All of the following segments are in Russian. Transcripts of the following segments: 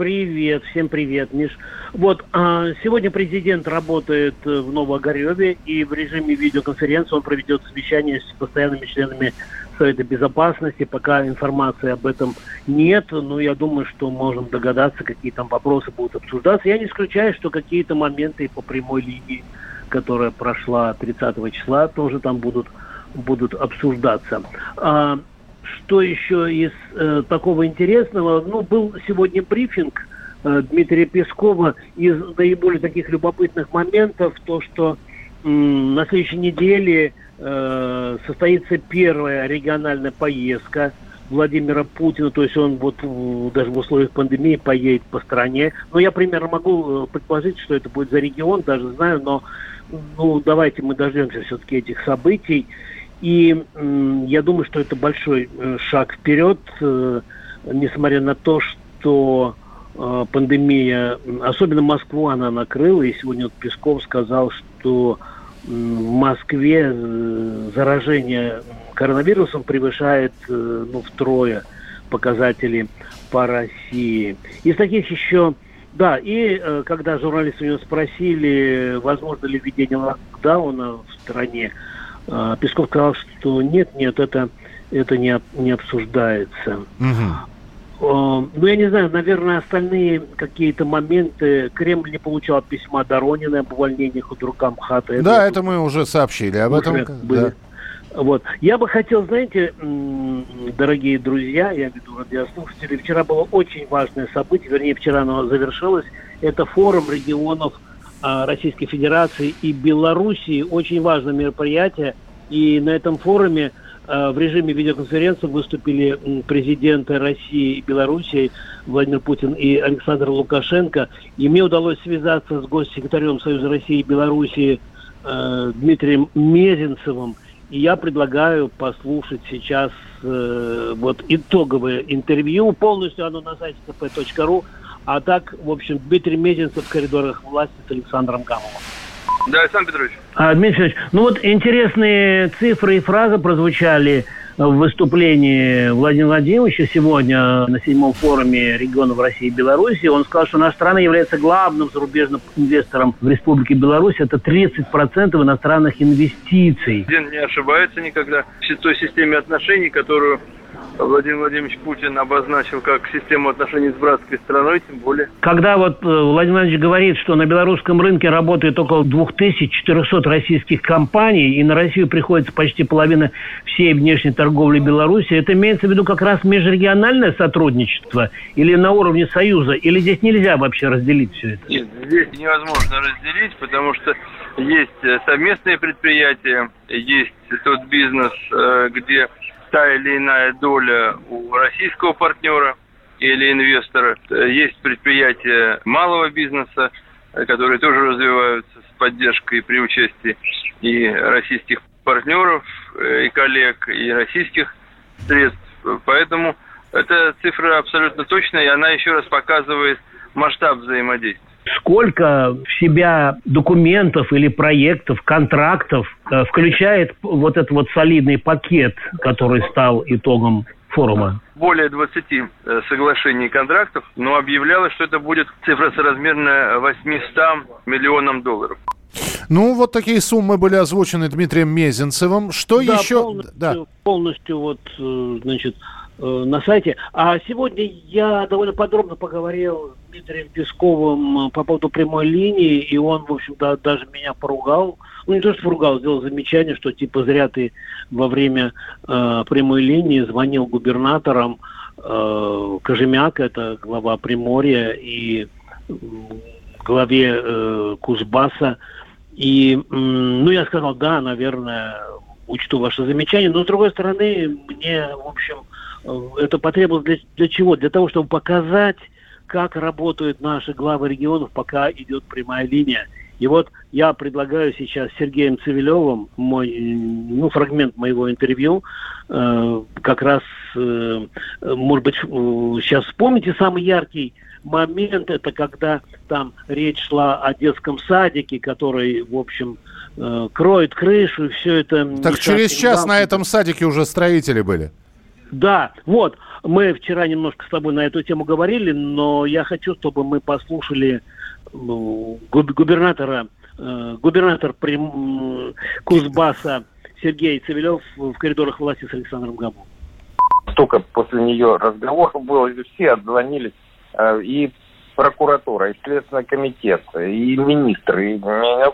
Привет, всем привет, Миш. Вот, а, сегодня президент работает э, в Новогореве, и в режиме видеоконференции он проведет совещание с постоянными членами Совета Безопасности. Пока информации об этом нет, но я думаю, что можем догадаться, какие там вопросы будут обсуждаться. Я не исключаю, что какие-то моменты по прямой линии, которая прошла 30 числа, тоже там будут, будут обсуждаться. А, что еще из э, такого интересного? Ну, был сегодня брифинг э, Дмитрия Пескова. Из наиболее таких любопытных моментов то, что м, на следующей неделе э, состоится первая региональная поездка Владимира Путина, то есть он вот э, даже в условиях пандемии поедет по стране. Но я примерно могу э, предположить, что это будет за регион, даже знаю, но ну давайте мы дождемся все-таки этих событий. И я думаю, что это большой э, шаг вперед, э, несмотря на то, что э, пандемия, особенно Москву она накрыла, и сегодня вот Песков сказал, что в Москве заражение коронавирусом превышает ну, втрое показатели по России. Из таких еще да, и когда журналисты у него спросили, возможно ли введение локдауна в стране, Песков сказал, что нет, нет, это, это не, не обсуждается. Э, Ну, я не знаю, наверное, остальные какие-то моменты. Кремль не получал письма Доронина об увольнении худрука МХАТа. Да, я это мы уже сообщили об этом. были. да. Вот. Я бы хотел, знаете, дорогие друзья, я веду радиослушатели, вчера было очень важное событие, вернее, вчера оно завершилось. Это форум регионов а, Российской Федерации и Белоруссии. Очень важное мероприятие. И на этом форуме а, в режиме видеоконференции выступили президенты России и Белоруссии Владимир Путин и Александр Лукашенко. И мне удалось связаться с госсекретарем Союза России и Белоруссии э, Дмитрием Мезенцевым. И я предлагаю послушать сейчас э, вот итоговое интервью. Полностью оно на сайте kp.ru. А так, в общем, Дмитрий Мезенцев в коридорах власти с Александром Гамовым. Да, Александр Петрович. А, Дмитрий Федорович, ну вот интересные цифры и фразы прозвучали в выступлении Владимира Владимировича сегодня на седьмом форуме регионов России и Беларуси. Он сказал, что наша страна является главным зарубежным инвестором в Республике Беларусь. Это 30% иностранных инвестиций. Президент не ошибается никогда в той системе отношений, которую Владимир Владимирович Путин обозначил как систему отношений с братской страной, тем более. Когда вот э, Владимир Владимирович говорит, что на белорусском рынке работает около 2400 российских компаний, и на Россию приходится почти половина всей внешней торговли Беларуси, это имеется в виду как раз межрегиональное сотрудничество или на уровне Союза, или здесь нельзя вообще разделить все это? Нет, здесь невозможно разделить, потому что есть э, совместные предприятия, есть тот бизнес, э, где та или иная доля у российского партнера или инвестора. Э, Есть предприятия малого бизнеса, э, которые тоже развиваются с поддержкой при участии и российских партнеров, э, и коллег, и российских средств. Поэтому эта цифра абсолютно точная, и она еще раз показывает масштаб взаимодействия. Сколько в себя документов или проектов, контрактов э, включает вот этот вот солидный пакет, который стал итогом форума? Более 20 э, соглашений и контрактов, но объявлялось, что это будет цифра соразмерная 800 миллионам долларов. Ну, вот такие суммы были озвучены Дмитрием Мезенцевым. Что Да, еще? полностью, Да. полностью вот, э, значит, на сайте. А сегодня я довольно подробно поговорил с Дмитрием Песковым э, по поводу прямой линии, и он, в общем, да, даже меня поругал. Ну, не то, что поругал, сделал замечание, что, типа, зря ты во время э, прямой линии звонил губернаторам э, Кожемяк, это глава Приморья, и м, главе э, Кузбасса. И, м, ну, я сказал, да, наверное, учту ваше замечание. Но, с другой стороны, мне, в общем, э, это потребовалось для, для чего? Для того, чтобы показать, как работают наши главы регионов, пока идет прямая линия. И вот я предлагаю сейчас Сергеем Цивилевым мой, ну, фрагмент моего интервью, э, как раз, э, может быть, сейчас вспомните самый яркий момент, это когда там речь шла о детском садике, который, в общем, э, кроет крышу, и все это... Так через час на этом садике уже строители были. Да, вот, мы вчера немножко с тобой на эту тему говорили, но я хочу, чтобы мы послушали ну, губернатора, э, губернатор Прим... Кузбасса Сергей Цивилев в коридорах власти с Александром Габу. Только после нее разговор был, и все отзвонились, э, и прокуратура, и Следственный комитет, и министры, и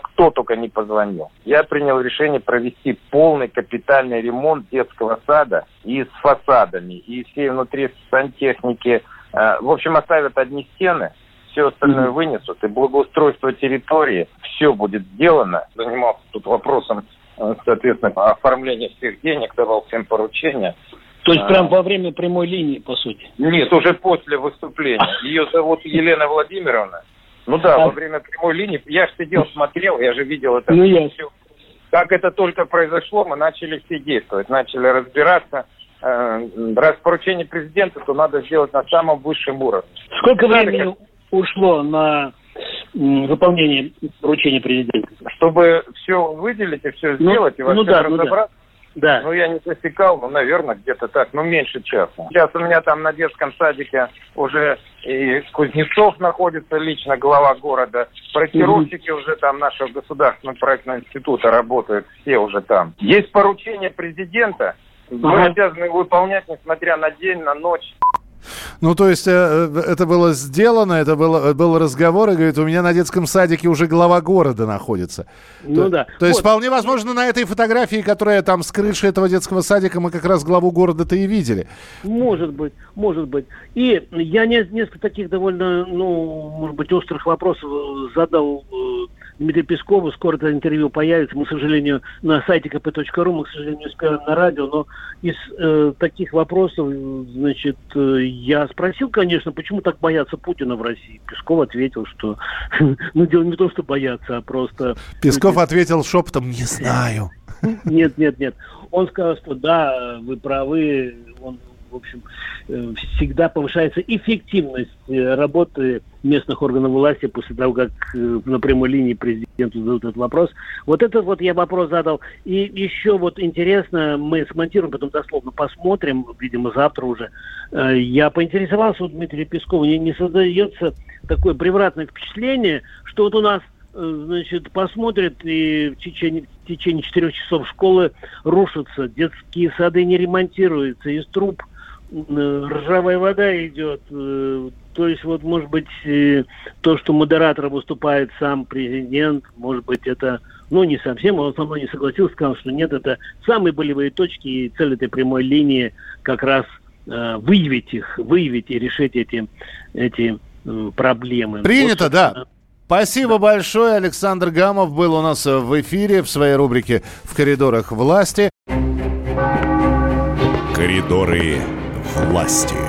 кто только не позвонил. Я принял решение провести полный капитальный ремонт детского сада и с фасадами, и все внутри сантехники. Э, в общем, оставят одни стены, все остальное вынесут, и благоустройство территории, все будет сделано. Занимался тут вопросом, э, соответственно, оформления всех денег, давал всем поручения. То есть а... прям во время прямой линии, по сути? Нет, уже после выступления. Ее зовут Елена Владимировна. Ну да, а... во время прямой линии. Я же сидел, смотрел, я же видел это ну, все. Как это только произошло, мы начали все действовать, начали разбираться. Э, раз поручение президента, то надо сделать на самом высшем уровне. Сколько времени ушло на выполнение поручения президента? Чтобы все выделить и все ну, сделать, ну, и во ну, да, разобраться. Ну, да. Да. Ну, я не засекал, ну, наверное, где-то так, ну, меньше часа. Сейчас у меня там на детском садике уже и Кузнецов находится, лично глава города. Проектировщики mm-hmm. уже там нашего государственного проектного института работают, все уже там. Есть поручение президента, мы ага. обязаны выполнять, несмотря на день, на ночь. Ну, то есть э, э, это было сделано, это было, был разговор, и говорит, у меня на детском садике уже глава города находится. Ну то, да. То есть вот. вполне возможно на этой фотографии, которая там с крыши этого детского садика, мы как раз главу города-то и видели. Может быть, может быть. И я не, несколько таких довольно, ну, может быть, острых вопросов задал э, Дмитрию Пескову. Скоро это интервью появится. Мы, к сожалению, на сайте kp.ru, мы, к сожалению, не успеем на радио, но из э, таких вопросов, значит, э, спросил, конечно, почему так боятся Путина в России. Песков ответил, что ну дело не то, что боятся, а просто... Песков ответил шепотом, не знаю. Нет, нет, нет. Он сказал, что да, вы правы, общем, э, всегда повышается эффективность э, работы местных органов власти после того, как э, на прямой линии президенту задают этот вопрос. Вот этот вот я вопрос задал. И еще вот интересно, мы смонтируем, потом дословно посмотрим, видимо, завтра уже. Я поинтересовался у Дмитрия Пескова, не, не создается такое превратное впечатление, что вот у нас значит, посмотрят, и в течение, в течение четырех часов школы рушатся, детские сады не ремонтируются, из труб ржавая вода идет. Э, то есть, вот, может быть, э, то, что модератор выступает сам президент, может быть, это, ну, не совсем, он со мной не согласился, сказал, что нет, это самые болевые точки, и цель этой прямой линии как раз выявить их, выявить и решить эти, эти проблемы. Принято, вот, да. Спасибо да. большое. Александр Гамов был у нас в эфире в своей рубрике «В коридорах власти». Коридоры власти.